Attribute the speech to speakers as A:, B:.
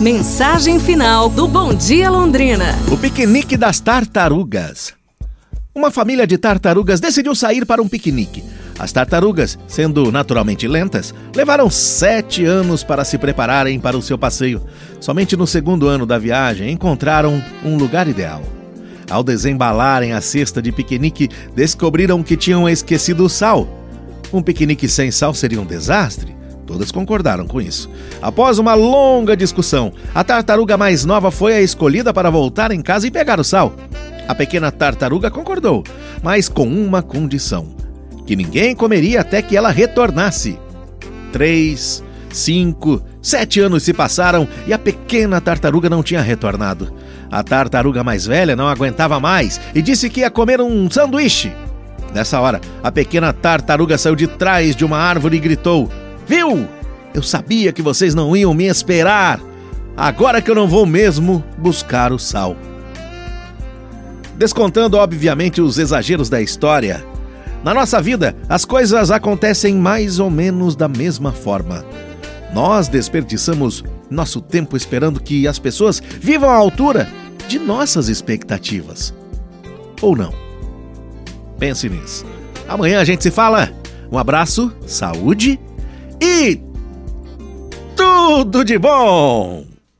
A: Mensagem final do Bom Dia Londrina.
B: O piquenique das tartarugas. Uma família de tartarugas decidiu sair para um piquenique. As tartarugas, sendo naturalmente lentas, levaram sete anos para se prepararem para o seu passeio. Somente no segundo ano da viagem encontraram um lugar ideal. Ao desembalarem a cesta de piquenique, descobriram que tinham esquecido o sal. Um piquenique sem sal seria um desastre? Todas concordaram com isso. Após uma longa discussão, a tartaruga mais nova foi a escolhida para voltar em casa e pegar o sal. A pequena tartaruga concordou, mas com uma condição: que ninguém comeria até que ela retornasse. Três, cinco, sete anos se passaram e a pequena tartaruga não tinha retornado. A tartaruga mais velha não aguentava mais e disse que ia comer um sanduíche. Nessa hora, a pequena tartaruga saiu de trás de uma árvore e gritou: Viu? Eu sabia que vocês não iam me esperar. Agora que eu não vou mesmo buscar o sal. Descontando, obviamente, os exageros da história, na nossa vida as coisas acontecem mais ou menos da mesma forma. Nós desperdiçamos nosso tempo esperando que as pessoas vivam à altura de nossas expectativas. Ou não? Pense nisso. Amanhã a gente se fala. Um abraço, saúde e tudo de bom!